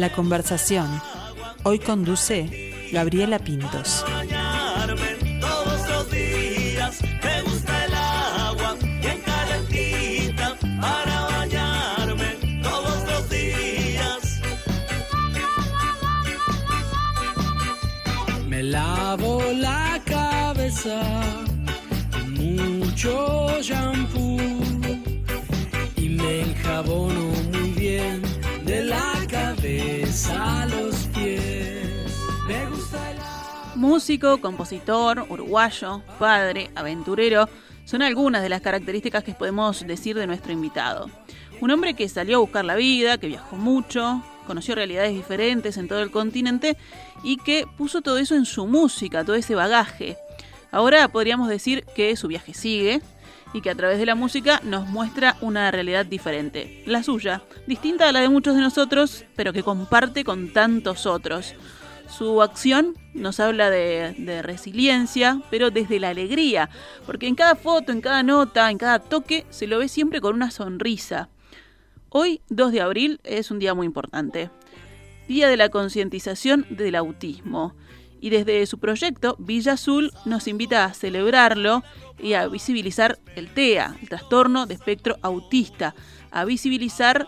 La conversación. Hoy conduce Gabriela Pintos. Me lavo la cabeza con mucho shampoo y me enjabono Músico, compositor, uruguayo, padre, aventurero, son algunas de las características que podemos decir de nuestro invitado. Un hombre que salió a buscar la vida, que viajó mucho, conoció realidades diferentes en todo el continente y que puso todo eso en su música, todo ese bagaje. Ahora podríamos decir que su viaje sigue y que a través de la música nos muestra una realidad diferente, la suya, distinta a la de muchos de nosotros, pero que comparte con tantos otros. Su acción nos habla de, resiliencia, pero desde la alegría, porque en cada foto, en cada nota, en cada toque, se lo ve siempre con una sonrisa. Hoy, 2 de abril, es un día muy importante. Día de la concientización del autismo. Y desde su proyecto, Villa Azul nos invita a celebrarlo y a visibilizar el TEA, el trastorno de espectro autista, a visibilizar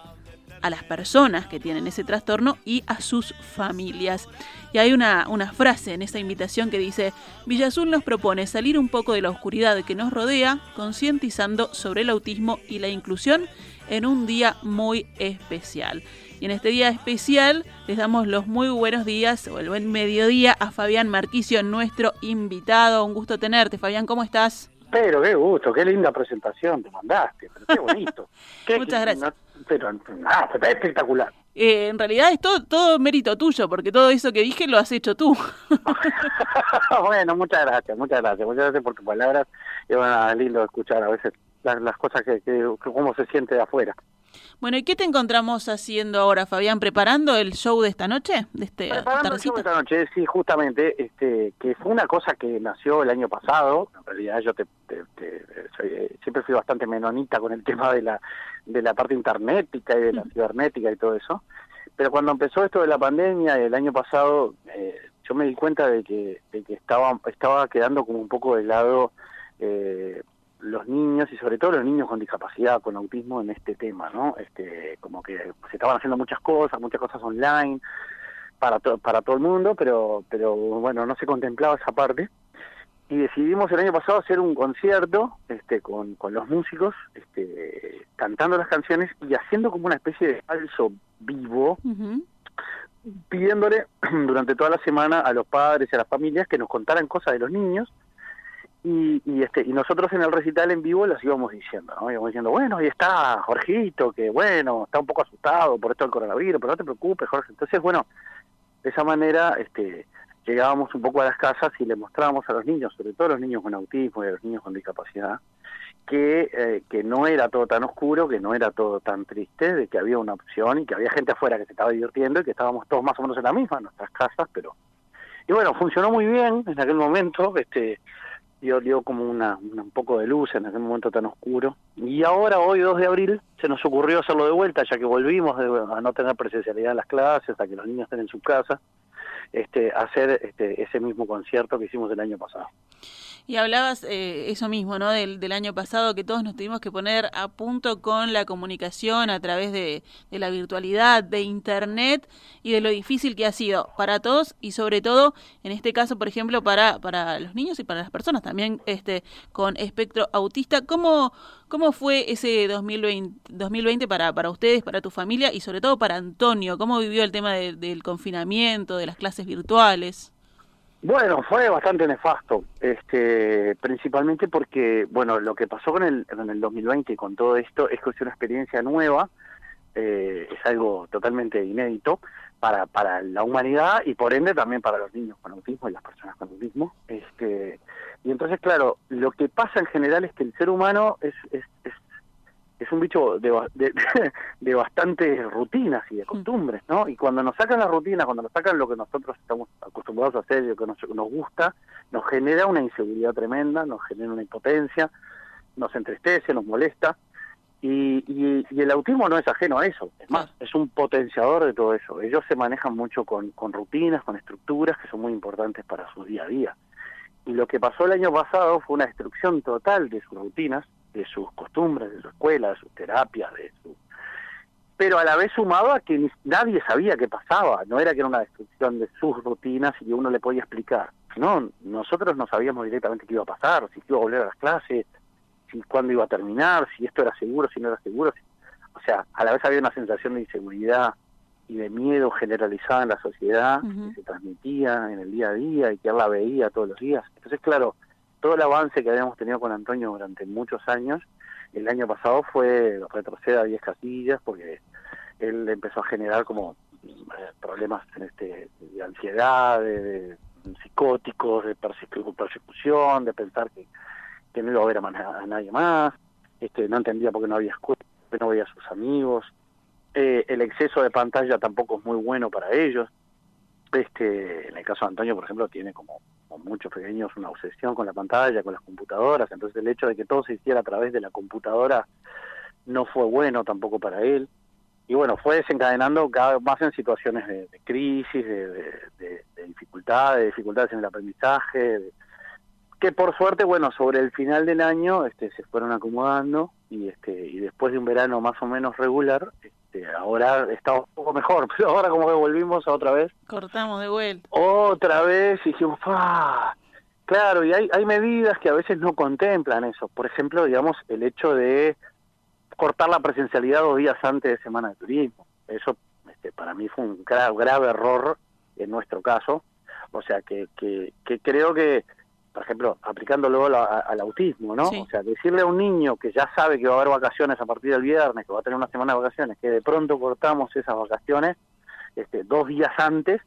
a las personas que tienen ese trastorno y a sus familias. Y hay una, frase en esa invitación que dice, Villa Azul nos propone salir un poco de la oscuridad que nos rodea, concientizando sobre el autismo y la inclusión en un día muy especial. Y en este día especial les damos los muy buenos días o el buen mediodía a Fabián Marquicio, nuestro invitado. Un gusto tenerte, Fabián, ¿cómo estás? Pero qué gusto, qué linda presentación te mandaste, pero qué bonito. Qué, Muchas gracias. No, pero nada, fue espectacular. Eh, en realidad es todo, todo mérito tuyo, porque todo eso que dije lo has hecho tú. bueno, muchas gracias, muchas gracias, muchas gracias por tus palabras. Y bueno, es lindo escuchar a veces las, las cosas que, que, que cómo se siente de afuera. Bueno, ¿y qué te encontramos haciendo ahora, Fabián? ¿Preparando el show de esta noche? De este Preparando el show de esta noche, sí, justamente, este, que fue una cosa que nació el año pasado. En realidad yo te, te, te soy, siempre fui bastante menonita con el tema de la, de la parte internética y de la cibernética y todo eso. Pero cuando empezó esto de la pandemia el año pasado, eh, yo me di cuenta de que, de que estaba, estaba quedando como un poco de lado... Eh, los niños y sobre todo los niños con discapacidad, con autismo en este tema, ¿no? Este, como que se estaban haciendo muchas cosas, muchas cosas online para to para todo el mundo, pero pero bueno, no se contemplaba esa parte. Y decidimos el año pasado hacer un concierto este con, con los músicos, este cantando las canciones y haciendo como una especie de falso vivo. Uh -huh. pidiéndole durante toda la semana a los padres y a las familias que nos contaran cosas de los niños y, y, este y nosotros en el recital en vivo las íbamos diciendo, ¿no? Íbamos diciendo, bueno, ahí está Jorgito, que bueno, está un poco asustado por esto del coronavirus, pero no te preocupes, Jorge. Entonces, bueno, de esa manera este llegábamos un poco a las casas y le mostrábamos a los niños, sobre todo a los niños con autismo y a los niños con discapacidad, que, eh, que no era todo tan oscuro, que no era todo tan triste, de que había una opción y que había gente afuera que se estaba divirtiendo y que estábamos todos más o menos en la misma, en nuestras casas, pero... Y bueno, funcionó muy bien en aquel momento, este dio, dio como una, un poco de luz en aquel momento tan oscuro. Y ahora, hoy 2 de abril, se nos ocurrió hacerlo de vuelta, ya que volvimos de, a no tener presencialidad en las clases, a que los niños estén en su casa, este, hacer este, ese mismo concierto que hicimos el año pasado. Y hablabas eh, eso mismo, ¿no? Del, del, año pasado, que todos nos tuvimos que poner a punto con la comunicación a través de, la virtualidad, de Internet y de lo difícil que ha sido para todos y sobre todo, en este caso, por ejemplo, para, para los niños y para las personas también este, con espectro autista. ¿Cómo, cómo fue ese 2020, 2020 para, para ustedes, para tu familia y sobre todo para Antonio? ¿Cómo vivió el tema de, del confinamiento, de las clases virtuales? Bueno, fue bastante nefasto, este, principalmente porque, bueno, lo que pasó con el, en el 2020 y con todo esto es que es una experiencia nueva, eh, es algo totalmente inédito para, para la humanidad y por ende también para los niños con autismo y las personas con autismo. Este, y entonces, claro, lo que pasa en general es que el ser humano es, es, es es un bicho de, de, de, bastantes rutinas y de costumbres, ¿no? Y cuando nos sacan las rutinas, cuando nos sacan lo que nosotros estamos acostumbrados a hacer y lo que nos, nos gusta, nos genera una inseguridad tremenda, nos genera una impotencia, nos entristece, nos molesta. Y, y, y el autismo no es ajeno a eso, es más, es un potenciador de todo eso. Ellos se manejan mucho con, con rutinas, con estructuras que son muy importantes para su día a día. Y lo que pasó el año pasado fue una destrucción total de sus rutinas, de sus costumbres, de su escuela, de sus terapias, de su... Pero a la vez sumado a que nadie sabía qué pasaba, no era que era una destrucción de sus rutinas y que uno le podía explicar. No, nosotros no sabíamos directamente qué iba a pasar, si iba a volver a las clases, si cuándo iba a terminar, si esto era seguro, si no era seguro. si- O sea, a la vez había una sensación de inseguridad y de miedo generalizada en la sociedad que se transmitía en el día a día y que él la veía todos los días. Entonces, claro, todo el avance que habíamos tenido con Antonio durante muchos años, el año pasado fue retroceder a 10 casillas porque él empezó a generar como eh, problemas este, de ansiedad, de, psicóticos, de persecu- persecución, de pensar que, no iba a ver a, nadie más, este, no entendía por qué no había escuela, no veía a sus amigos, eh, el exceso de pantalla tampoco es muy bueno para ellos. Este, en el caso de Antonio, por ejemplo, tiene como, muchos pequeños una obsesión con la pantalla, con las computadoras, entonces el hecho de que todo se hiciera a través de la computadora no fue bueno tampoco para él. Y bueno, fue desencadenando cada vez más en situaciones de, de crisis, de, de, de- de dificultades, de dificultades en el aprendizaje, que por suerte, bueno, sobre el final del año este, se fueron acomodando y este y después de un verano más o menos regular, este, ahora está un poco mejor, pero ahora como que volvimos a otra vez, Cortamos de vuelta. otra vez y dijimos, ¡ah! Claro, y hay, hay medidas que a veces no contemplan eso. Por ejemplo, digamos, el hecho de cortar la presencialidad dos días antes de Semana de Turismo. Eso este, para mí fue un gra- grave error en nuestro caso. O sea, que, que, que creo que, por ejemplo, aplicándolo a- a- al autismo, ¿no? Sí. O sea, decirle a un niño que ya sabe que va a haber vacaciones a partir del viernes, que va a tener una semana de vacaciones, que de pronto cortamos esas vacaciones este, dos días antes,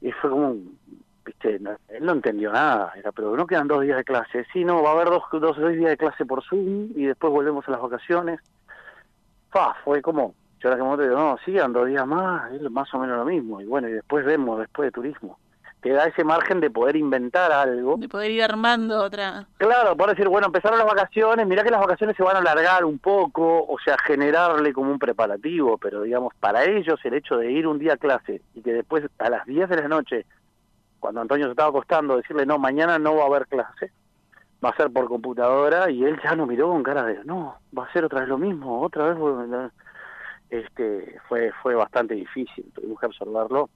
y fue como, un- viste, no- él no entendió nada, era, pero no quedan dos días de clase, sí, no, va a haber dos, dos, dos días de clase por Zoom y después volvemos a las vacaciones. Fa, fue como, yo ahora que momento digo, no, sigan dos días más, es más o menos lo mismo, y bueno, y después vemos, después de turismo. Te da ese margen de poder inventar algo. De poder ir armando otra. Claro, por decir, bueno, empezaron las vacaciones, mirá que las vacaciones se van a alargar un poco, o sea, generarle como un preparativo, pero digamos, para ellos el hecho de ir un día a clase y que después a las 10 de la noche, cuando Antonio se estaba acostando, decirle, no, mañana no va a haber clase, va a ser por computadora, y él ya nos miró con cara de, no, va a ser otra vez lo mismo, otra vez, este, fue, fue bastante difícil, tuvimos que absorberlo,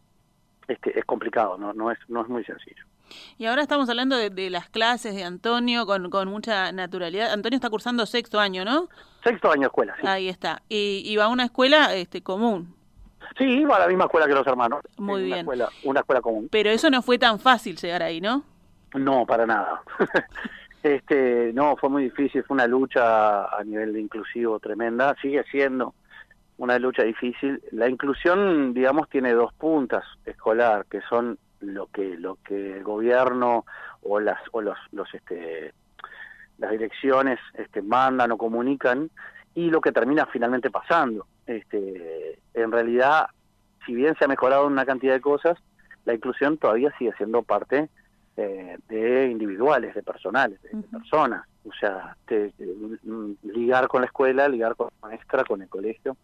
este, es complicado, no, no, es, no es muy sencillo. Y ahora estamos hablando de, de las clases de Antonio con, con mucha naturalidad. Antonio está cursando sexto año, ¿no? Sexto año de escuela, sí. Ahí está. Y, y va a una escuela este, común. Sí, iba a la misma escuela que los hermanos. Muy En bien. Una escuela, una escuela común. Pero eso no fue tan fácil llegar ahí, ¿no? No, para nada. este, no, fue muy difícil, fue una lucha a nivel de inclusivo tremenda, sigue siendo una lucha difícil. La inclusión, digamos, tiene dos puntas escolar, que son lo que lo que el gobierno o las o los los este las direcciones este mandan o comunican y lo que termina finalmente pasando. Este, en realidad, si bien se ha mejorado en una cantidad de cosas, la inclusión todavía sigue siendo parte eh, de individuales, de personales, de, personas. O sea, te- mm, ligar con la escuela, ligar con la maestra, con el colegio.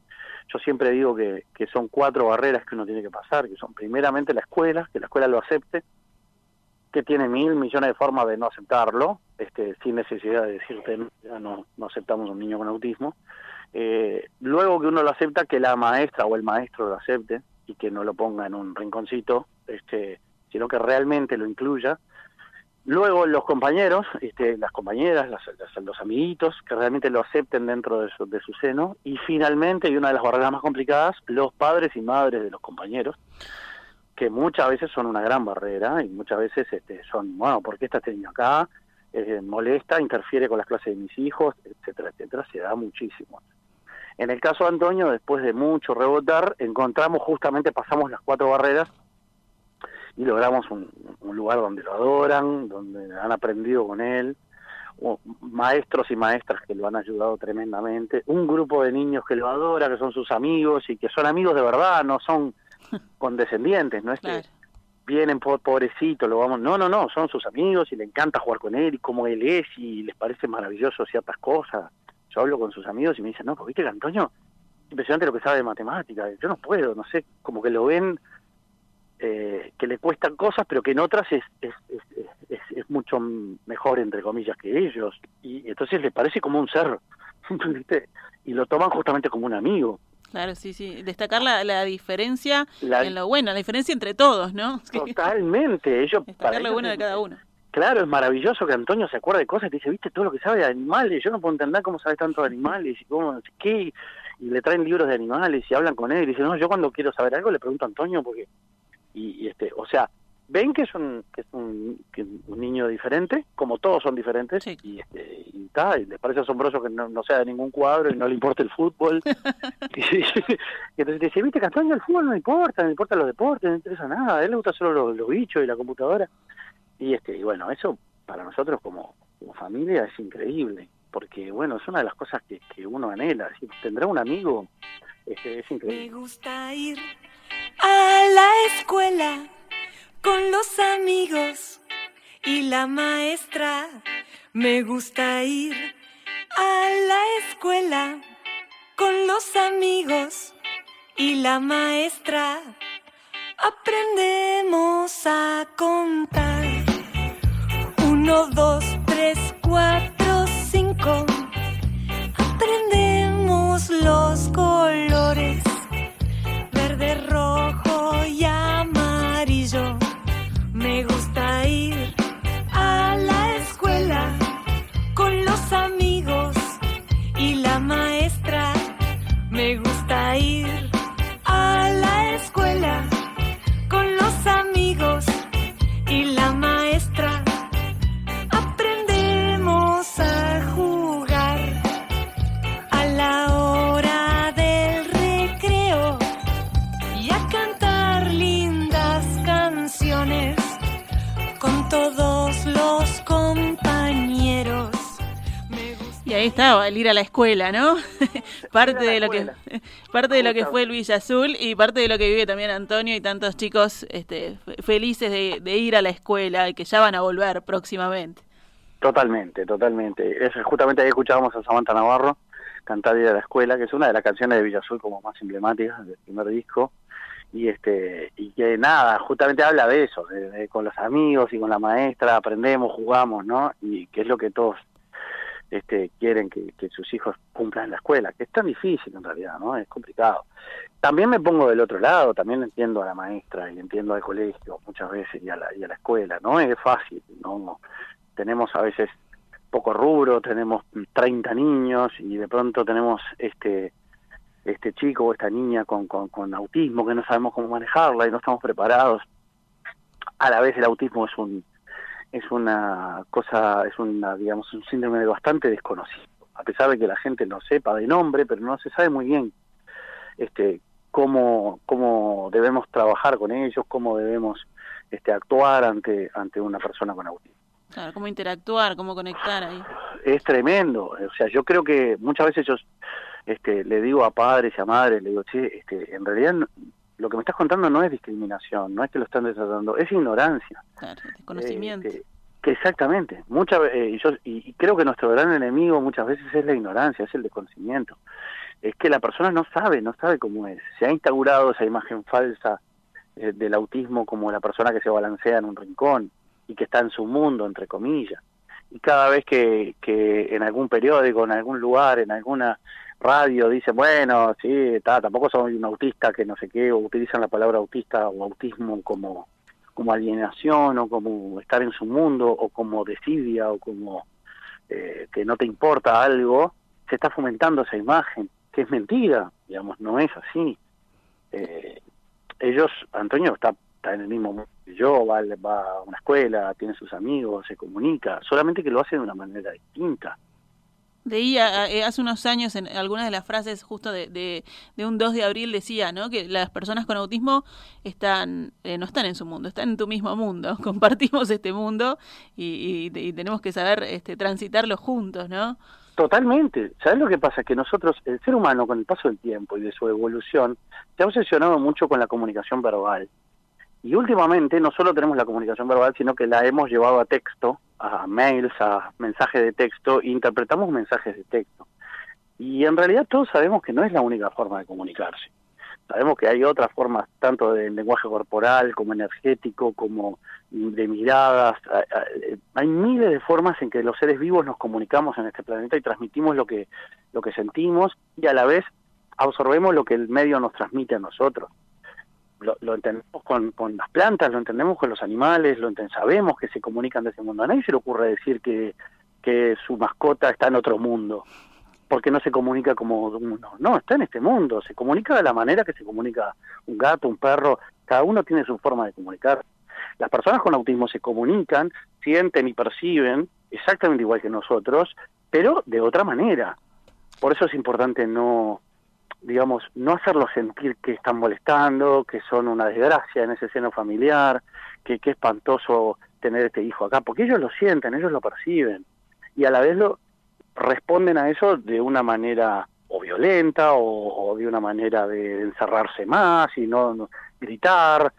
Yo siempre digo que, que son cuatro barreras que uno tiene que pasar, que son primeramente la escuela, que la escuela lo acepte, que tiene mil millones de formas de no aceptarlo, este, sin necesidad de decirte "No, ya no, no aceptamos a un niño con autismo. Eh, luego que uno lo acepta, que la maestra o el maestro lo acepte y que no lo ponga en un rinconcito, este, sino que realmente lo incluya. Luego los compañeros, este, las compañeras, las- las- los amiguitos, que realmente lo acepten dentro de su, de su seno. Y finalmente, y una de las barreras más complicadas, los padres y madres de los compañeros, que muchas veces son una gran barrera y muchas veces este, son, bueno, ¿por qué está este niño acá? Eh, molesta, interfiere con las clases de mis hijos, etcétera, etcétera, se da muchísimo. En el caso de Antonio, después de mucho rebotar, encontramos justamente, pasamos las cuatro barreras y logramos un, un lugar donde lo adoran, donde han aprendido con él, maestros y maestras que lo han ayudado tremendamente, un grupo de niños que lo adora, que son sus amigos y que son amigos de verdad, no son condescendientes, no es Claro. que vienen pobrecito, lo vamos, no, no, no, son sus amigos y le encanta jugar con él y cómo él es y les parece maravilloso ciertas cosas. yo hablo con sus amigos y me dicen, no, pues viste que Antonio, impresionante lo que sabe de matemáticas, yo no puedo, no sé, como que lo ven eh, que le cuestan cosas, pero que en otras es, es, es, mucho mejor, entre comillas, que ellos. Y entonces les parece como un ser, ¿viste? Y lo toman justamente como un amigo. Claro, sí, sí. Destacar la, la diferencia en lo bueno, la diferencia entre todos, ¿no? Totalmente. Ellos, Destacar lo bueno de cada uno. Claro, es maravilloso que Antonio se acuerde de cosas y te dice, viste todo lo que sabe de animales, yo no puedo entender cómo sabe tanto de animales y cómo, qué, y le traen libros de animales y hablan con él y dice, no, yo cuando quiero saber algo le pregunto a Antonio porque, y, y este, o sea, ven que es un, que es un, que un niño diferente, como todos son diferentes, Sí. y, este, y, ta, y les parece asombroso que no, no sea de ningún cuadro y no le importa el fútbol. y, y entonces te dice, viste Antonio el fútbol no importa, no importa los deportes, no le interesa nada, a él le gusta solo los, los bichos y la computadora. Y este y bueno, eso para nosotros como, como familia es increíble, porque bueno, es una de las cosas que, que uno anhela, si tendrá un amigo, este, es Me increíble. gusta ir a la escuela con los amigos y la maestra. Me gusta ir a la escuela con los amigos y la maestra. Aprendemos a contar. Uno, dos, tres, cuatro, ahí estaba el ir a la escuela, ¿no? parte de lo que parte de lo que fue el Villa Azul y parte de lo que vive también Antonio y tantos chicos este, fe- felices de, de ir a la escuela y que ya van a volver próximamente. Totalmente, totalmente. Es, justamente ahí escuchábamos a Samantha Navarro cantar Ir a la escuela, que es una de las canciones de Villa Azul como más emblemáticas del primer disco. Y este y que nada, justamente habla de eso, de- de con los amigos y con la maestra aprendemos, jugamos, ¿no? Y que es lo que todos este quieren que, sus hijos cumplan la escuela, que es tan difícil en realidad, ¿no? Es complicado. También me pongo del otro lado, también entiendo a la maestra y entiendo al colegio muchas veces y a la, y a la escuela, no es fácil, no tenemos a veces poco rubro, tenemos 30 niños y de pronto tenemos este este chico o esta niña con, con, con autismo que no sabemos cómo manejarla y no estamos preparados. A la vez el autismo es un es una cosa, es una digamos un síndrome bastante desconocido, a pesar de que la gente lo sepa de nombre, pero no se sabe muy bien este cómo cómo debemos trabajar con ellos, cómo debemos este actuar ante ante una persona con autismo Claro, cómo interactuar, cómo conectar ahí. es tremendo. O sea, yo creo que muchas veces yo este, le digo a padres y a madres, le digo, che, este, en realidad lo que me estás contando no es discriminación, no es que lo están desatando, es ignorancia. Claro, desconocimiento. Eh, que, exactamente. Muchas eh, y, yo, y, y creo que nuestro gran enemigo muchas veces es la ignorancia, es el desconocimiento. Es que la persona no sabe, no sabe cómo es. Se ha instaurado esa imagen falsa eh, del autismo como la persona que se balancea en un rincón y que está en su mundo, entre comillas. Y cada vez que, que en algún periódico, en algún lugar, en alguna radio dice, bueno, sí, ta, tampoco soy un autista que no sé qué, o utilizan la palabra autista o autismo como, como alienación o como estar en su mundo o como desidia o como eh, que no te importa algo, se está fomentando esa imagen, que es mentira, digamos, no es así. Eh, ellos, Antonio está, está en el mismo mundo que yo, va, va a una escuela, tiene sus amigos, se comunica, solamente que lo hace de una manera distinta. Leía eh, hace unos años en algunas de las frases justo de, de, de un 2 de abril decía, ¿no? Que las personas con autismo están eh, no están en su mundo, están en tu mismo mundo. Compartimos este mundo y, y- y tenemos que saber este, transitarlo juntos, ¿no? Totalmente. ¿Sabes lo que pasa? Que nosotros, el ser humano, con el paso del tiempo y de su evolución, se ha obsesionado mucho con la comunicación verbal. Y últimamente no solo tenemos la comunicación verbal, sino que la hemos llevado a texto, a mails, a mensajes de texto, interpretamos mensajes de texto. Y en realidad todos sabemos que no es la única forma de comunicarse. Sabemos que hay otras formas, tanto de lenguaje corporal como energético, como de miradas. Hay miles de formas en que los seres vivos nos comunicamos en este planeta y transmitimos lo que, lo que sentimos y a la vez absorbemos lo que el medio nos transmite a nosotros. Lo, lo entendemos con, con, las plantas, lo entendemos con los animales, lo sabemos que se comunican de ese mundo. A nadie se le ocurre decir que, que su mascota está en otro mundo porque no se comunica como uno. No, está en este mundo, se comunica de la manera que se comunica un gato, un perro, cada uno tiene su forma de comunicar. Las personas con autismo se comunican, sienten y perciben exactamente igual que nosotros, pero de otra manera. Por eso es importante no, digamos, no hacerlos sentir que están molestando, que son una desgracia en ese seno familiar, que, es espantoso tener este hijo acá, porque ellos lo sienten, ellos lo perciben y a la vez lo, responden a eso de una manera o violenta o, de una manera de encerrarse más y no, gritar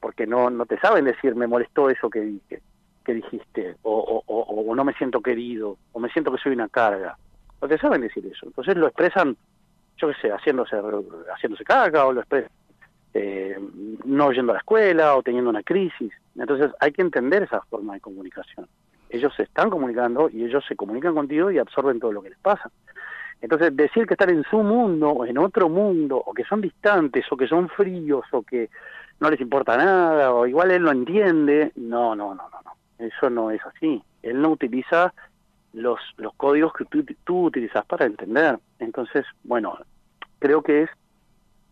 porque no no te saben decir me molestó eso que, que, dijiste o, o, no me siento querido o me siento que soy una carga no te saben decir eso. Entonces lo expresan yo qué sé haciéndose haciéndose carga o lo eh, no yendo a la escuela o teniendo una crisis entonces hay que entender esa forma de comunicación ellos se están comunicando y ellos se comunican contigo y absorben todo lo que les pasa. Entonces, decir que están en su mundo o en otro mundo, o que son distantes, o que son fríos, o que no les importa nada, o igual él lo entiende, no, no, no, no, no. Eso no es así. Él no utiliza los, los códigos que tú, tú utilizas para entender. Entonces, bueno, creo que es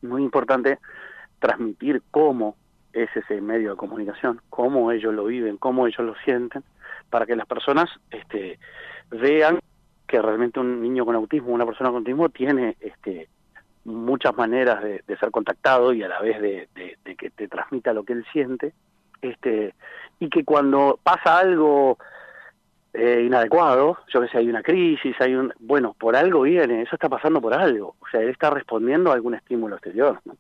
muy importante transmitir cómo es ese medio de comunicación, cómo ellos lo viven, cómo ellos lo sienten, para que las personas este, vean que realmente un niño con autismo, una persona con autismo tiene este, muchas maneras de, ser contactado y a la vez de, que te transmita lo que él siente, este, y que cuando pasa algo eh, inadecuado, yo que sé, hay una crisis, hay un, bueno, por algo viene, eso está pasando por algo, o sea, él está respondiendo a algún estímulo exterior. ¿no?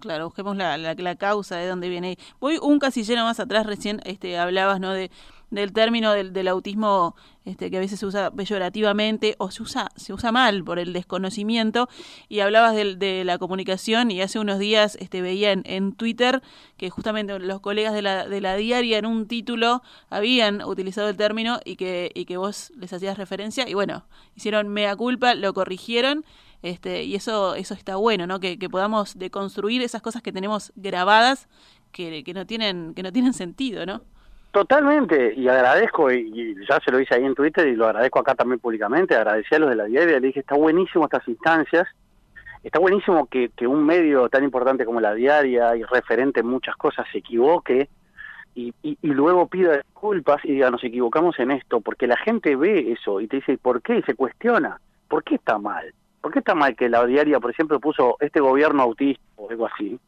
Claro, busquemos la, la, la, causa de dónde viene. Voy un casillero más atrás, recién este, hablabas ¿no? de, del término del, del, autismo este, que a veces se usa peyorativamente o se usa, se usa mal por el desconocimiento y hablabas de, de la comunicación y hace unos días este, veía en, en, Twitter que justamente los colegas de la, de la diaria en un título habían utilizado el término y que, y que vos les hacías referencia y bueno, hicieron mea culpa, lo corrigieron este, y eso, eso está bueno, ¿no? Que, que podamos deconstruir esas cosas que tenemos grabadas que, que no tienen, que no tienen sentido, ¿no? Totalmente, y agradezco, y, ya se lo hice ahí en Twitter y lo agradezco acá también públicamente, agradecí a los de la diaria, le dije, está buenísimo estas instancias, está buenísimo que, que un medio tan importante como la diaria y referente en muchas cosas se equivoque y, y, y, luego pida disculpas y diga, nos equivocamos en esto, porque la gente ve eso y te dice, ¿por qué? Y se cuestiona, ¿por qué está mal? ¿Por qué está mal que la diaria, por ejemplo, puso este gobierno autista o algo así,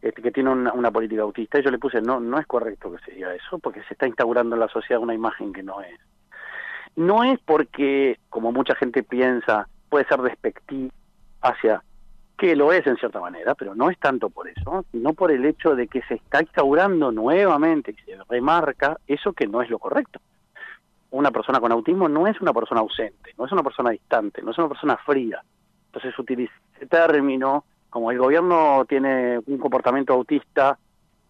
este, que tiene una, política autista? Y yo le puse, no, no es correcto que se diga eso, porque se está instaurando en la sociedad una imagen que no es. No es porque, como mucha gente piensa, puede ser despectivo hacia, que lo es en cierta manera, pero no es tanto por eso, sino por el hecho de que se está instaurando nuevamente y se remarca eso que no es lo correcto una persona con autismo no es una persona ausente, no es una persona distante, no es una persona fría, entonces utiliza ese término, como el gobierno tiene un comportamiento autista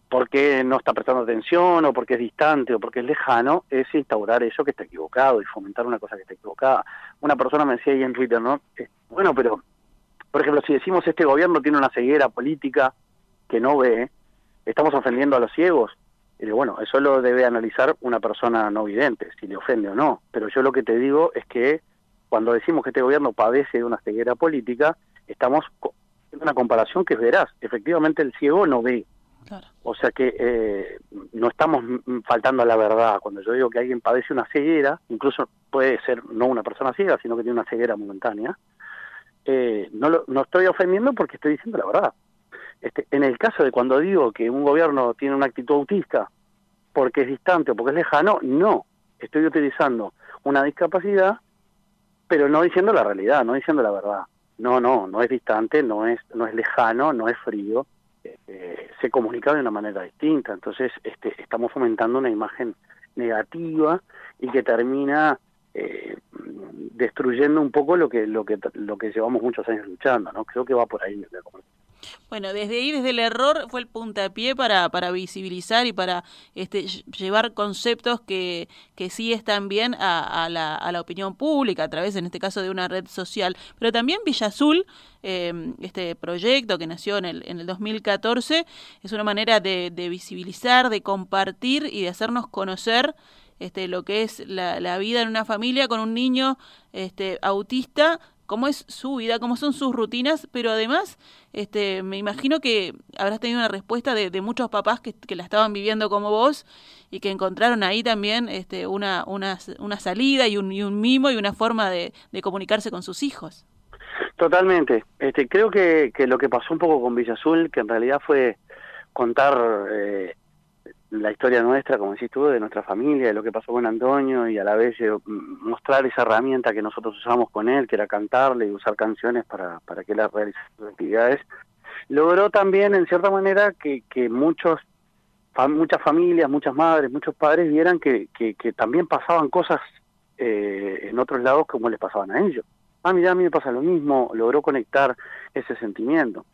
porque no está prestando atención o porque es distante o porque es lejano, es instaurar eso que está equivocado y fomentar una cosa que está equivocada. Una persona me decía ahí en Twitter, ¿no? Bueno, pero, por ejemplo, si decimos este gobierno tiene una ceguera política que no ve, estamos ofendiendo a los ciegos. Y bueno, eso lo debe analizar una persona no vidente, si le ofende o no. Pero yo lo que te digo es que cuando decimos que este gobierno padece de una ceguera política, estamos en una comparación que veraz. Efectivamente, el ciego no ve. O sea que eh, no estamos faltando a la verdad. Cuando yo digo que alguien padece una ceguera, incluso puede ser no una persona ciega, sino que tiene una ceguera momentánea, eh, no, lo, no estoy ofendiendo porque estoy diciendo la verdad. Este, en el caso de cuando digo que un gobierno tiene una actitud autista porque es distante o porque es lejano, no. Estoy utilizando una discapacidad pero no diciendo la realidad, no diciendo la verdad. No, no, no es distante, no es, no es lejano, no es frío, eh, se comunica de una manera distinta. Entonces, este, estamos fomentando una imagen negativa y que termina eh, destruyendo un poco lo que lo que lo que llevamos muchos años luchando, ¿no? Creo que va por ahí. Bueno, desde ahí, desde el error, fue el puntapié para, para visibilizar y para este, ll- llevar conceptos que, que sí están bien a, la, a la opinión pública, a través, en este caso, de una red social. Pero también Villa Azul, eh, este proyecto que nació en el, en el 2014, es una manera de, de visibilizar, de compartir y de hacernos conocer este, lo que es la, la vida en una familia con un niño este, autista, cómo es su vida, cómo son sus rutinas, pero además este, me imagino que habrás tenido una respuesta de, muchos papás que, que la estaban viviendo como vos y que encontraron ahí también este, una, una, una salida y un, y un mimo y una forma de, de comunicarse con sus hijos. Totalmente. Este, creo que, que lo que pasó un poco con Villa Azul, que en realidad fue contar eh, la historia nuestra, como decís tú, de nuestra familia, de lo que pasó con Antonio y a la vez eh, mostrar esa herramienta que nosotros usamos con él, que era cantarle y usar canciones para, para que él realizara sus actividades, logró también, en cierta manera, que, que muchos muchas familias, muchas madres, muchos padres vieran que, que, que también pasaban cosas eh, en otros lados como les pasaban a ellos. Ah, mira, a mí me pasa lo mismo, logró conectar ese sentimiento.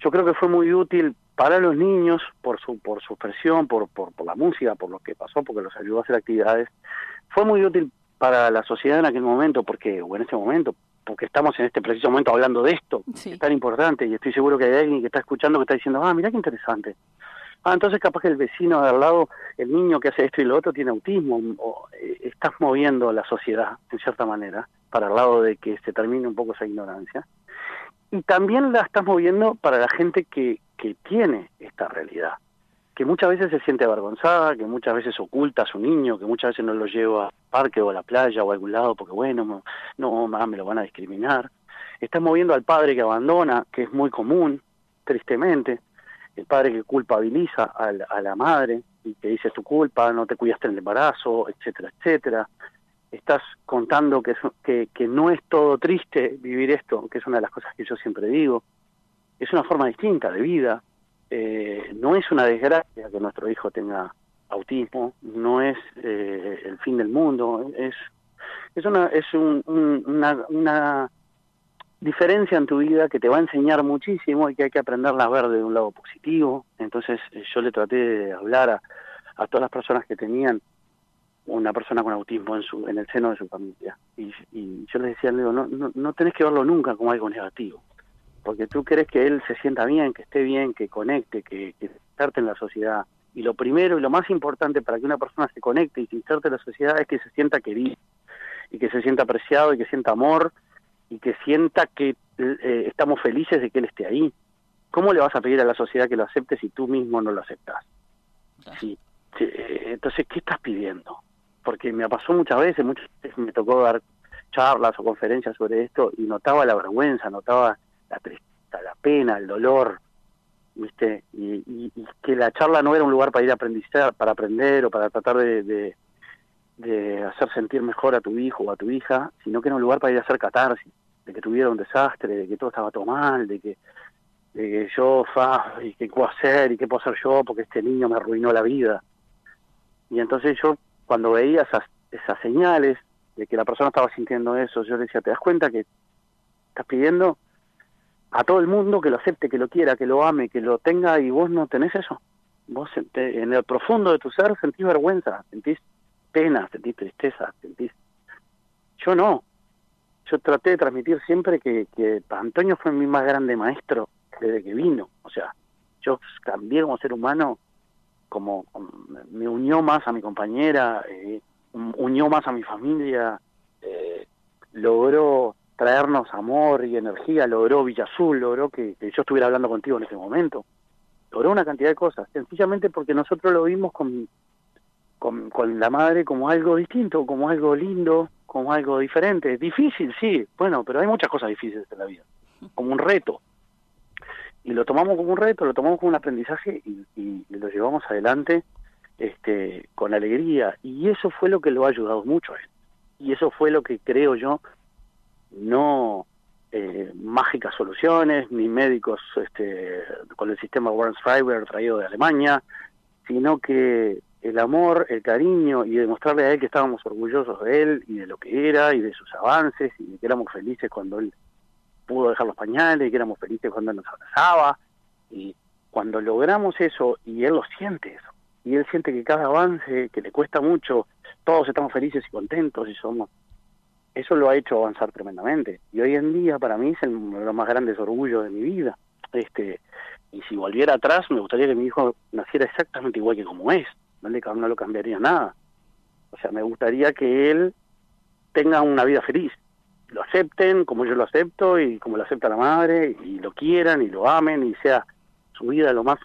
Yo creo que fue muy útil para los niños por su por su expresión, por, por, por la música, por lo que pasó, porque los ayudó a hacer actividades. Fue muy útil para la sociedad en aquel momento, porque o en este momento, porque estamos en este preciso momento hablando de esto, Sí. es tan importante y estoy seguro que hay alguien que está escuchando que está diciendo, ah, mira qué interesante. Ah, entonces capaz que el vecino de al lado, el niño que hace esto y lo otro tiene autismo, o eh, estás moviendo la sociedad en cierta manera para el lado de que se termine un poco esa ignorancia. Y también la estás moviendo para la gente que, que tiene esta realidad, que muchas veces se siente avergonzada, que muchas veces oculta a su niño, que muchas veces no lo lleva al parque o a la playa o a algún lado porque bueno, no, me lo van a discriminar. Estás moviendo al padre que abandona, que es muy común, tristemente, el padre que culpabiliza a la, a la madre y que dice es tu culpa, no te cuidaste en el embarazo, etcétera, etcétera. Estás contando que, que no es todo triste vivir esto, que es una de las cosas que yo siempre digo. Es una forma distinta de vida. Eh, no es una desgracia que nuestro hijo tenga autismo, no es eh, el fin del mundo, es, es, una, es un- un- una, una diferencia en tu vida que te va a enseñar muchísimo y que hay que aprenderla a ver de un lado positivo. Entonces eh, yo le traté de hablar a, a todas las personas que tenían una persona con autismo en su en el seno de su familia. Y, y yo les decía Leo no, no no tenés que verlo nunca como algo negativo porque tú querés que él se sienta bien que esté bien que conecte que que se inserte en la sociedad. Y lo primero y lo más importante para que una persona se conecte y se inserte en la sociedad es que se sienta querido y que se sienta apreciado y que sienta amor y que sienta que eh, estamos felices de que él esté ahí. Cómo le vas a pedir a la sociedad que lo acepte si tú mismo no lo aceptas sí, eh, entonces qué estás pidiendo porque me pasó muchas veces, muchas veces me tocó dar charlas o conferencias sobre esto y notaba la vergüenza, notaba la tristeza, la pena, el dolor, ¿viste? Y, y- y que la charla no era un lugar para ir a aprendizar, para aprender o para tratar de, de, de hacer sentir mejor a tu hijo o a tu hija, sino que era un lugar para ir a hacer catarsis, de que tuviera un desastre, de que todo estaba todo mal, de que, de que yo, fa, y qué puedo hacer, y qué puedo hacer yo, porque este niño me arruinó la vida. Y entonces yo cuando veía esas, señales de que la persona estaba sintiendo eso, yo decía, ¿te das cuenta que estás pidiendo a todo el mundo que lo acepte, que lo quiera, que lo ame, que lo tenga y vos no tenés eso? Vos en el profundo de tu ser sentís vergüenza, sentís pena, sentís tristeza, sentís... Yo no. Yo traté de transmitir siempre que, que Antonio fue mi más grande maestro desde que vino. O sea, yo cambié como ser humano como, como me unió más a mi compañera, eh, unió más a mi familia, eh, logró traernos amor y energía, logró Villa Azul, logró que, que yo estuviera hablando contigo en ese momento, logró una cantidad de cosas, sencillamente porque nosotros lo vimos con, con, con la madre como algo distinto, como algo lindo, como algo diferente, difícil, sí, bueno, pero hay muchas cosas difíciles en la vida, como un reto, y lo tomamos como un reto, lo tomamos como un aprendizaje y, lo llevamos adelante este, con alegría. Y eso fue lo que lo ha ayudado mucho a él. Y eso fue lo que creo yo, no eh, mágicas soluciones, ni médicos este, con el sistema Warren Schreiber traído de Alemania, sino que el amor, el cariño y demostrarle a él que estábamos orgullosos de él y de lo que era y de sus avances y de que éramos felices cuando él pudo dejar los pañales que éramos felices cuando nos abrazaba. Y cuando logramos eso y él lo siente eso y él siente que cada avance que le cuesta mucho todos estamos felices y contentos y somos eso lo ha hecho avanzar tremendamente. Y hoy en día para mí es el, uno de los más grandes orgullos de mi vida. Este y si volviera atrás me gustaría que mi hijo naciera exactamente igual que como es. No le no lo cambiaría nada. O sea me gustaría que él tenga una vida feliz lo acepten como yo lo acepto y como lo acepta la madre y lo quieran y lo amen y sea su vida lo más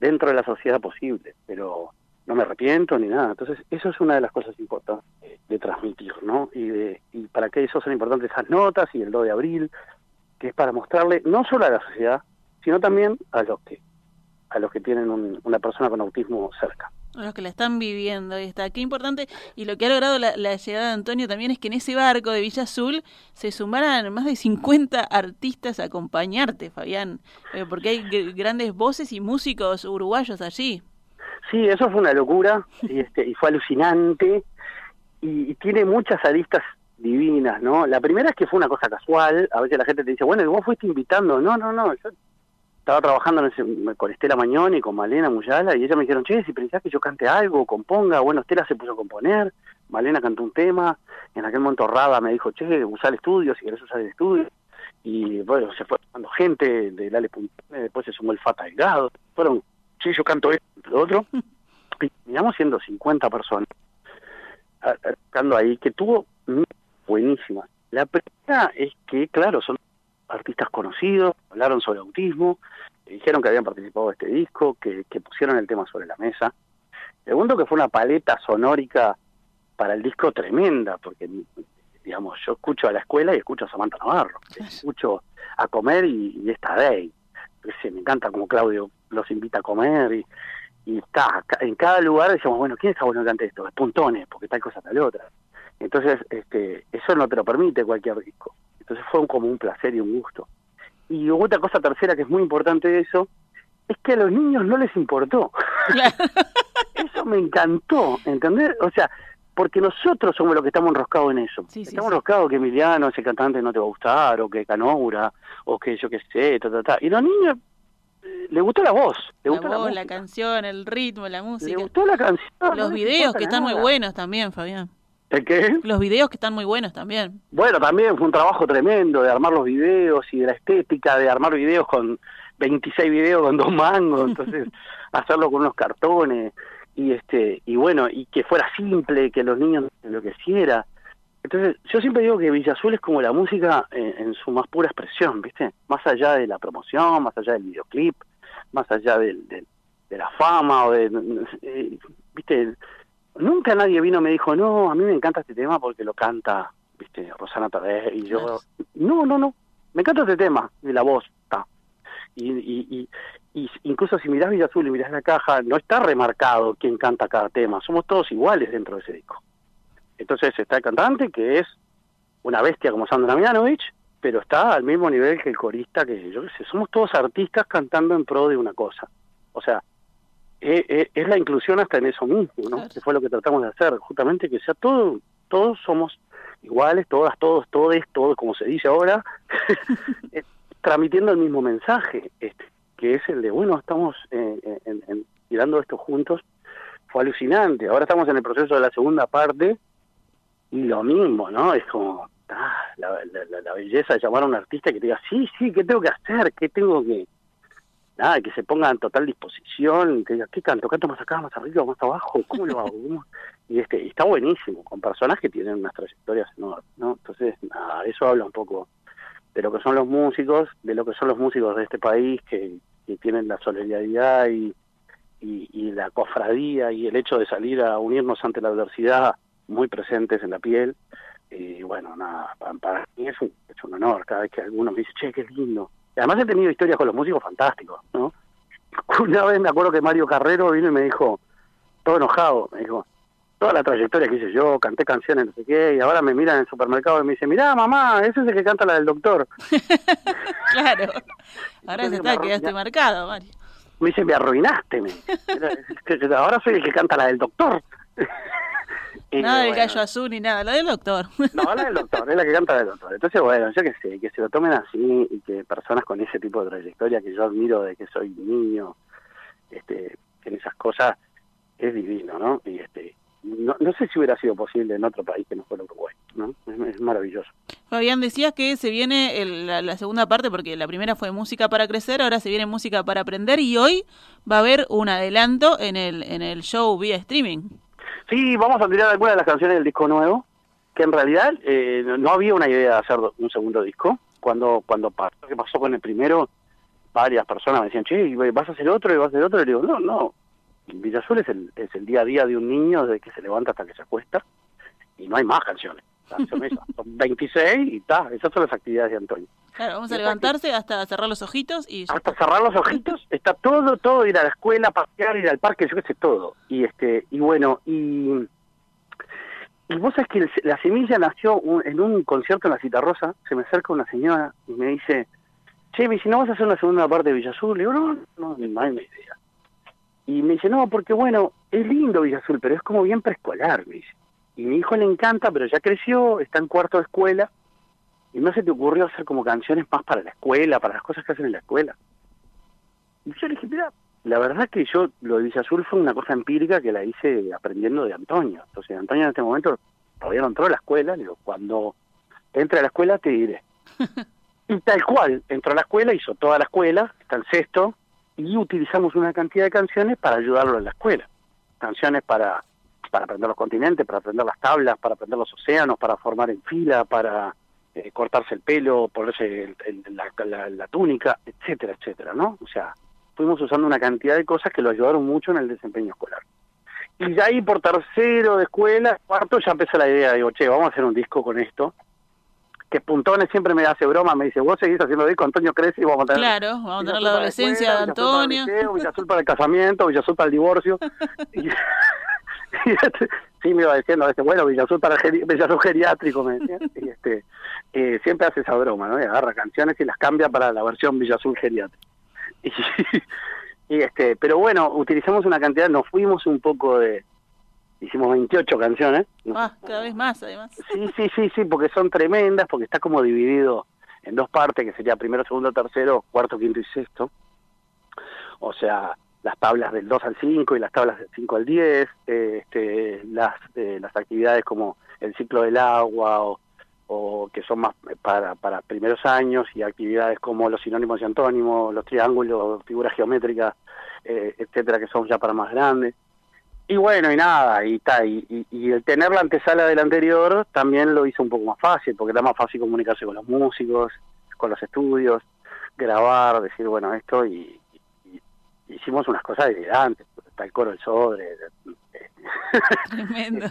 dentro de la sociedad posible. Pero no me arrepiento ni nada. Entonces eso es una de las cosas importantes de transmitir no y de y para qué eso son importantes esas notas y el 2 de abril que es para mostrarle no solo a la sociedad sino también a los que a los que tienen un- una persona con autismo cerca los que la están viviendo, ahí está. Qué importante. Y lo que ha logrado la, llegada de Antonio también es que en ese barco de Villa Azul se sumaran más de 50 artistas a acompañarte, Fabián. Eh, porque hay gr- grandes voces y músicos uruguayos allí. Sí, eso fue una locura y, este, y fue alucinante y, y tiene muchas aristas divinas, ¿no? La primera es que fue una cosa casual, a veces la gente te dice, bueno, ¿y vos fuiste invitando? No, no, no, yo estaba trabajando en ese- con Estela Mañón y con Malena Muyala y ellas me dijeron, che, si pensás que yo cante algo, componga, bueno, Estela se puso a componer, Malena cantó un tema, en aquel momento Rada me dijo, che, usa el estudio, si querés usar el estudio, y bueno, se fue sumando gente de Lale Puntone, después se sumó el Fata Delgado, fueron, sí, yo canto esto, lo otro, y terminamos siendo 50 personas tocando ahí, que tuvo mm, buenísimas. La primera es que, claro, son artistas conocidos, hablaron sobre autismo, dijeron que habían participado de este disco, que, que pusieron el tema sobre la mesa. Segundo, que fue una paleta sonórica para el disco tremenda, porque, digamos, yo escucho a la escuela y escucho a Samantha Navarro, escucho a comer y, y esta Day. Me encanta como Claudio los invita a comer y, y está, en cada lugar decíamos, bueno, ¿quién está bueno que esto? Es Puntones, porque tal cosa tal otra. Entonces, este, eso no te lo permite cualquier disco. Entonces fue como un placer y un gusto. Y otra cosa tercera que es muy importante de eso, es que a los niños no les importó. eso me encantó, ¿entendés? O sea, porque nosotros somos los que estamos enroscados en eso. Sí, estamos sí. enroscados que Emiliano, ese cantante, no te va a gustar, o que Canoura, o que yo qué sé, ta, ta, ta. Y los niños, eh, le gustó la voz, le La gustó voz, la canción, el ritmo, la le música. gustó la canción. Los videos que están muy buenos también, Fabián. ¿El qué? Los videos que están muy buenos también. Bueno, también fue un trabajo tremendo de armar los videos y de la estética de armar videos con 26 videos con dos mangos, entonces hacerlo con unos cartones y este y bueno, y que fuera simple, que los niños lo que. Entonces, yo siempre digo que Villa Azul es como la música en, en su más pura expresión, ¿viste? Más allá de la promoción, más allá del videoclip, más allá del, del- de la fama o de eh, ¿viste? Nunca nadie vino y me dijo, no, a mí me encanta este tema porque lo canta, viste, Rosana Tadej y yo, Claro. no, no, no, me encanta este tema, y la voz, está. Y, y, y, y incluso si mirás Villa Azul y mirás la caja, no está remarcado quién canta cada tema, somos todos iguales dentro de ese disco. Entonces está el cantante, que es una bestia como Sandra Mianovich, pero está al mismo nivel que el corista, que yo qué sé, somos todos artistas cantando en pro de una cosa. O sea, eh, eh, es la inclusión hasta en eso mismo, ¿no? Claro. Que fue lo que tratamos de hacer, justamente que sea todo, todos somos iguales, todas, todos, todos, todos, como se dice ahora, eh, transmitiendo el mismo mensaje, este, que es el de, bueno, estamos eh, en- en- tirando esto juntos, fue alucinante. Ahora estamos en el proceso de la segunda parte y lo mismo, ¿no? Es como ah, la, la- la- la belleza de llamar a un artista que te diga, sí, sí, ¿qué tengo que hacer? ¿Qué tengo que...? Nada, que se ponga en total disposición, que diga, ¿qué canto? ¿Canto más acá, más arriba, más abajo? ¿Cómo lo hago? Y este, y está buenísimo, con personas que tienen unas trayectorias enormes, ¿no? Entonces, nada, eso habla un poco de lo que son los músicos, de lo que son los músicos de este país, que, que tienen la solidaridad y, y, y la cofradía y el hecho de salir a unirnos ante la adversidad muy presentes en la piel. Y bueno, nada, para, para mí es un, es un honor cada vez que alguno me dice, che, qué lindo. Y además he tenido historias con los músicos fantásticos, ¿no? Una vez me acuerdo que Mario Carrero vino y me dijo, todo enojado, me dijo, toda la trayectoria que hice yo, canté canciones, no sé qué, y ahora me mira en el supermercado y me dice, mirá mamá, ese es el que canta la del doctor. Claro. Ahora ya está, quedaste marcado, Mario. Me dice, me arruinaste. Me. Ahora soy el que canta la del doctor. Y Nada del bueno, gallo azul ni nada, lo del doctor. No, la del doctor, es la que canta la del doctor. Entonces, bueno, yo qué sé, que se lo tomen así y que personas con ese tipo de trayectoria que yo admiro de que soy niño, este, en esas cosas, es divino, ¿no? Y este, no, no sé si hubiera sido posible en otro país que no fuera Uruguay, ¿no? Es, es maravilloso. Fabián, decías que se viene el- la, la segunda parte, porque la primera fue música para crecer, ahora se viene música para aprender y hoy va a haber un adelanto en el, en el show vía streaming. Sí, vamos a tirar algunas de las canciones del disco nuevo, que en realidad eh, no- había una idea de hacer un segundo disco. Cuando cuando pasó, ¿qué pasó con el primero? Varias personas me decían, che, ¿vas a hacer otro y vas a hacer otro? Y le digo, no, no. Villa Azul es el, es el día a día de un niño desde que se levanta hasta que se acuesta y no hay más canciones. Son, esas, son 26 y está, esas son las actividades de Antonio. Claro, vamos a levantarse hasta cerrar los ojitos y ya hasta cerrar los ojitos está todo todo ir a la escuela pasear ir al parque yo qué sé todo. Y este y bueno y y vos sabés que el- la semilla nació un- en un concierto en la Cita Rosa se me acerca una señora y me dice che me dice no vas a hacer una segunda parte de Villa Azul le digo no no no hay ni idea y me dice no porque bueno es lindo Villa Azul pero es como bien preescolar me dice y mi hijo le encanta pero ya creció está en cuarto de escuela y no se te ocurrió hacer como canciones más para la escuela, para las cosas que hacen en la escuela. Y yo le dije, mira, la verdad que yo, lo de Villa Azul fue una cosa empírica que la hice aprendiendo de Antonio. Entonces, Antonio en este momento todavía no entró a la escuela, le digo, cuando entre a la escuela te diré. y tal cual, entró a la escuela, hizo toda la escuela, está en sexto, y utilizamos una cantidad de canciones para ayudarlo en la escuela. Canciones para, para aprender los continentes, para aprender las tablas, para aprender los océanos, para formar en fila, para eh, cortarse el pelo, ponerse el- el- la, la- la túnica, etcétera, etcétera, ¿no? O sea, fuimos usando una cantidad de cosas que lo ayudaron mucho en el desempeño escolar. Y de ahí por tercero de escuela, cuarto, ya empezó la idea, digo, che, vamos a hacer un disco con esto. Que Puntones siempre me hace broma, me dice, vos seguís haciendo disco, Antonio crece y vamos a tener... Claro, vamos a tener la adolescencia de escuela, Villa Azul para el Antonio. liceo, Villa Azul para el casamiento, Villa Azul para el divorcio. y, sí, me iba diciendo, este, bueno, Villa Azul para el geri- Villa Azul geriátrico, me decía. Y este, eh, siempre hace esa broma, ¿no? Y agarra canciones y las cambia para la versión Villa Azul geriátrico. Y, y este, pero bueno, utilizamos una cantidad, nos fuimos un poco de... Hicimos 28 canciones. Ah, cada vez más, además. Sí, sí, sí, sí, porque son tremendas, porque está como dividido en dos partes, que sería primero, segundo, tercero, cuarto, quinto y sexto. O sea, las tablas del 2 al 5 y las tablas del 5 al 10, eh, este, las, eh, las actividades como el ciclo del agua o, que son más para, para primeros años y actividades como los sinónimos y antónimos, los triángulos, figuras geométricas, eh, etcétera, que son ya para más grandes. Y bueno, y nada, y, ta, y, y, y el tener la antesala del anterior también lo hizo un poco más fácil, porque era más fácil comunicarse con los músicos, con los estudios, grabar, decir, bueno, esto, y hicimos unas cosas delirantes, está el coro del sobre. Tremendo.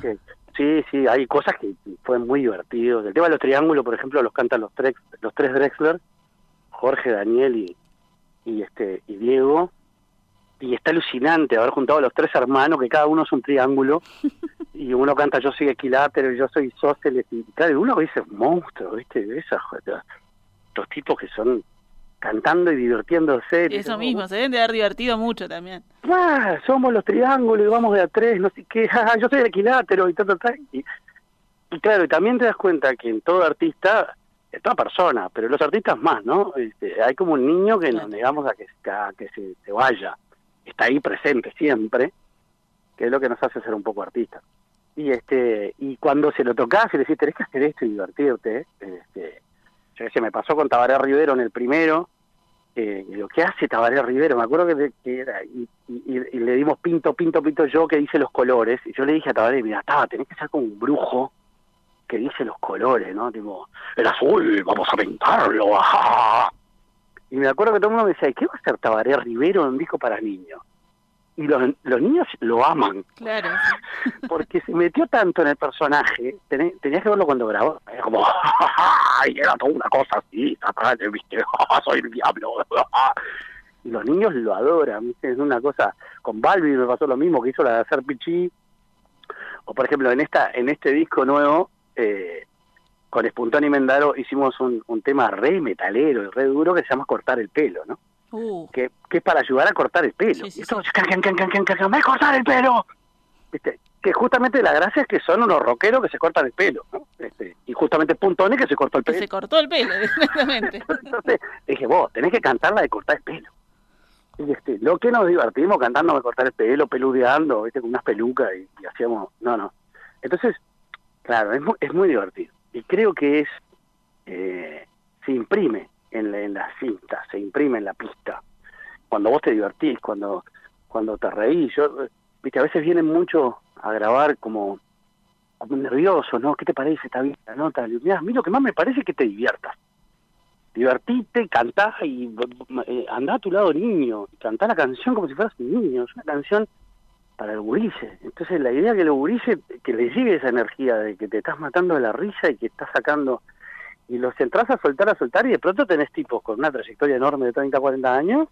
sí, sí, hay cosas que fue muy divertidos. El tema de los triángulos, por ejemplo, los cantan los tres, los tres Drexler, Jorge, Daniel y, y este y Diego. Y está alucinante haber juntado a los tres hermanos, que cada uno es un triángulo, y uno canta Yo soy equilátero, y yo soy isósceles, y claro, uno ve ese monstruo, ¿viste? Esas, los tipos que son cantando y divirtiéndose. Eso mismo, se deben de haber divertido mucho también. ah, somos los triángulos y vamos de a tres, no sé qué, ah, yo soy el equilátero y ta, ta, ta. Y, y claro, y también te das cuenta que en todo artista, en toda persona, pero los artistas más, ¿no? Este, hay como un niño que nos negamos a que, a que se, se vaya, está ahí presente siempre, que es lo que nos hace ser un poco artistas. Y este y cuando se lo tocas y le decís, tenés que hacer esto y divertirte, este, yo me pasó con Tabaré Rivero en el primero, eh, digo, ¿qué hace Tabaré Rivero? Me acuerdo que, que y le dimos pinto, pinto, pinto yo que dice los colores, y yo le dije a Tabaré, mira, Taba, tenés que ser como un brujo que dice los colores, ¿no? Tipo, el azul, vamos a pintarlo, ajá. Y me acuerdo que todo el mundo me decía, ¿qué va a hacer Tabaré Rivero en un disco para niños? Y los, los niños lo aman, Claro. porque se metió tanto en el personaje, tenías que verlo cuando grabó, era como, y era toda una cosa así, viste, soy el diablo. Y los niños lo adoran, ¿viste? es una cosa, con Balbi me pasó lo mismo, que hizo la de hacer pichí, o por ejemplo, en esta en este disco nuevo, eh, con Espuntón y Mendaro hicimos un, un tema re metalero y re duro que se llama Cortar el pelo, ¿no? Uh, que, que es para ayudar a cortar el pelo. Sí, sí, y esto, sí. can, can, can, can, can, can, can, ¡me cortar el pelo! ¿Viste? Que justamente la gracia es que son unos rockeros que se cortan el pelo, ¿no? Este, y justamente Puntone que se cortó el que pelo. se cortó el pelo, exactamente. Entonces dije, vos, tenés que cantar la de cortar el pelo. Y este, lo que nos divertimos cantando de cortar el pelo, peludeando, ¿viste? con unas pelucas y, y hacíamos, no, no. Entonces, claro, es muy, es muy divertido. Y creo que es, eh, se imprime en la, en la cinta, se imprime en la pista. Cuando vos te divertís, cuando, cuando te reís, yo, viste, a veces vienen mucho a grabar como, como nervioso, ¿no? ¿Qué te parece? Nota. Le digo, Mirá, a mí lo que más me parece es que te diviertas divertite, cantá y eh, andá a tu lado niño, cantá la canción como si fueras un niño, es una canción para el gurice. Entonces la idea que el gurice, que le llegue esa energía de que te estás matando de la risa y que estás sacando, y los entras a soltar, a soltar, y de pronto tenés tipos con una trayectoria enorme de 30, 40 años,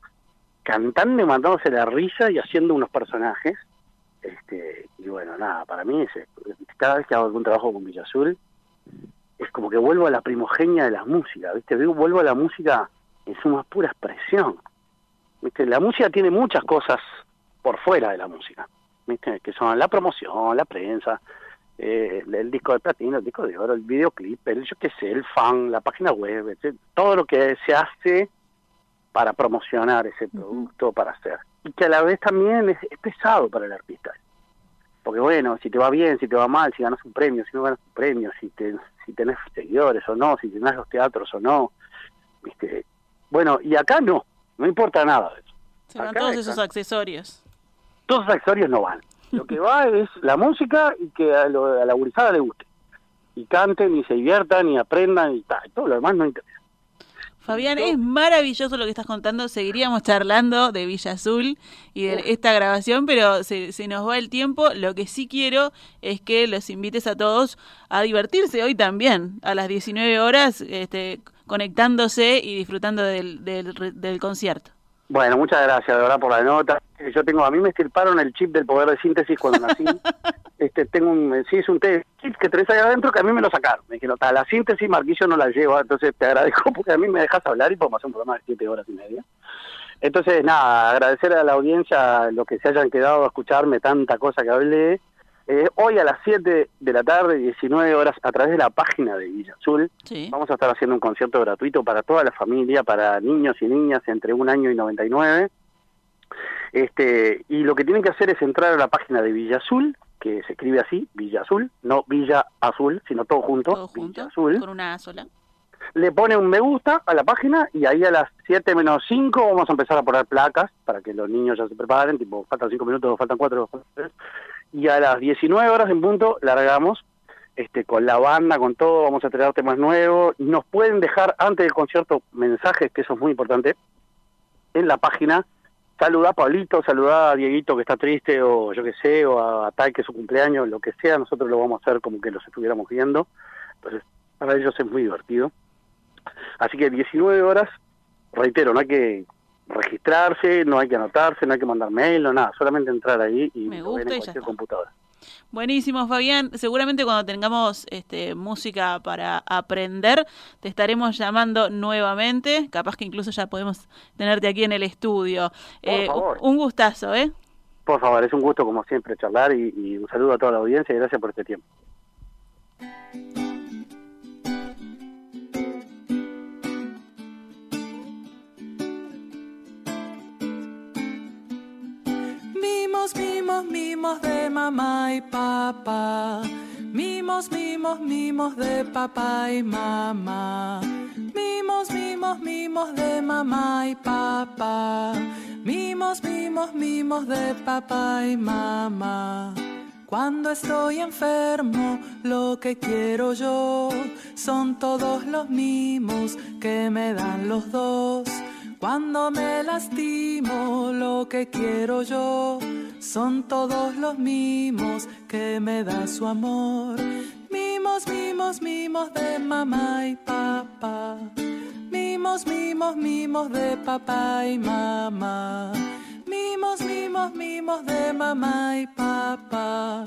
cantando y matándose la risa y haciendo unos personajes. Este, y bueno, nada, para mí es, cada vez que hago algún trabajo con Villa Azul, es como que vuelvo a la primogenia de la música, ¿viste? Vuelvo a la música en su más pura expresión. ¿Viste? La música tiene muchas cosas por fuera de la música, ¿viste? Que son la promoción, la prensa, eh, el, el disco de platino, el disco de oro, el videoclip, el yo qué sé, el fan, la página web, etc. todo lo que se hace para promocionar ese producto, para hacer. Y que a la vez también es, es pesado para el artista. Porque bueno, si te va bien, si te va mal, si ganas un premio, si no ganas un premio, si te, si tenés seguidores o no, si tenés los teatros o no, viste. Bueno, y acá no, no importa nada de eso. Se van Acá todos esos accesorios. Todos esos accesorios no van. Lo que va es la música y que a, lo- a la gurizada le guste. Y canten y se diviertan y aprendan y tal. Todo lo demás no interesa. Fabián, es maravilloso lo que estás contando. Seguiríamos charlando de Villa Azul y de esta grabación, pero se, se nos va el tiempo. Lo que sí quiero es que los invites a todos a divertirse hoy también, a las 19 horas, este, conectándose y disfrutando del, del, del concierto. Bueno, muchas gracias de verdad por la nota. Eh, Yo tengo, a mí me estirparon el chip del poder de síntesis cuando nací. este, tengo un, eh, sí, es un test chip que tenés ahí adentro que a mí me lo sacaron. Me dijeron, "Ta, la síntesis Marquillo no la lleva, entonces te agradezco porque a mí me dejas hablar y podemos hacer un programa de siete horas y media. Entonces, nada, agradecer a la audiencia los que se hayan quedado a escucharme tanta cosa que hablé. Eh, hoy a las 7 de la tarde, 19 horas, a través de la página de Villa Azul, Sí. Vamos a estar haciendo un concierto gratuito para toda la familia, para niños y niñas entre un año y 99. Este, y lo que tienen que hacer es entrar a la página de Villa Azul, que se escribe así, Villa Azul, no Villa Azul, sino todo junto, Todo junto, Villa Azul. con una sola. Le pone un me gusta a la página y ahí a las 7 menos 5 vamos a empezar a poner placas para que los niños ya se preparen, tipo, faltan 5 minutos, faltan 4, y a las 19 horas en punto largamos este, con la banda, con todo, vamos a traer temas nuevos. Nos pueden dejar antes del concierto mensajes, que eso es muy importante, en la página. Saludá a Pablito, saludá a Dieguito que está triste, o yo qué sé, o a, a tal que es su cumpleaños, lo que sea, nosotros lo vamos a hacer como que los estuviéramos viendo. Entonces, para ellos es muy divertido. Así que 19 horas, reitero, no hay que registrarse, no hay que anotarse, no hay que mandar mail, no nada, solamente entrar ahí y Me lo ven gusta en cualquier computadora. Buenísimo, Fabián. Seguramente cuando tengamos este, música para aprender, te estaremos llamando nuevamente. Capaz que incluso ya podemos tenerte aquí en el estudio. Eh, favor. un gustazo, ¿eh? Por favor, es un gusto como siempre charlar y, y un saludo a toda la audiencia y gracias por este tiempo. Mimos, mimos de mamá y papá. Mimos, mimos, mimos de papá y mamá. Mimos, mimos, mimos de mamá y papá. Mimos, mimos, mimos de papá y mamá. Cuando estoy enfermo, lo que quiero yo son todos los mimos que me dan los dos. Cuando me lastimo, lo que quiero yo son todos los mimos que me da su amor. Mimos, mimos, mimos de mamá y papá. Mimos, mimos, mimos de papá y mamá. Mimos, mimos, mimos de mamá y papá.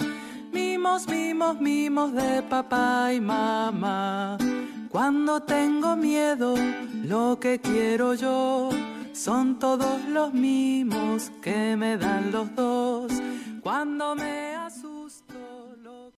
Mimos, mimos, mimos de papá y mamá. Cuando tengo miedo, lo que quiero yo son todos los mimos que me dan los dos cuando me asusto.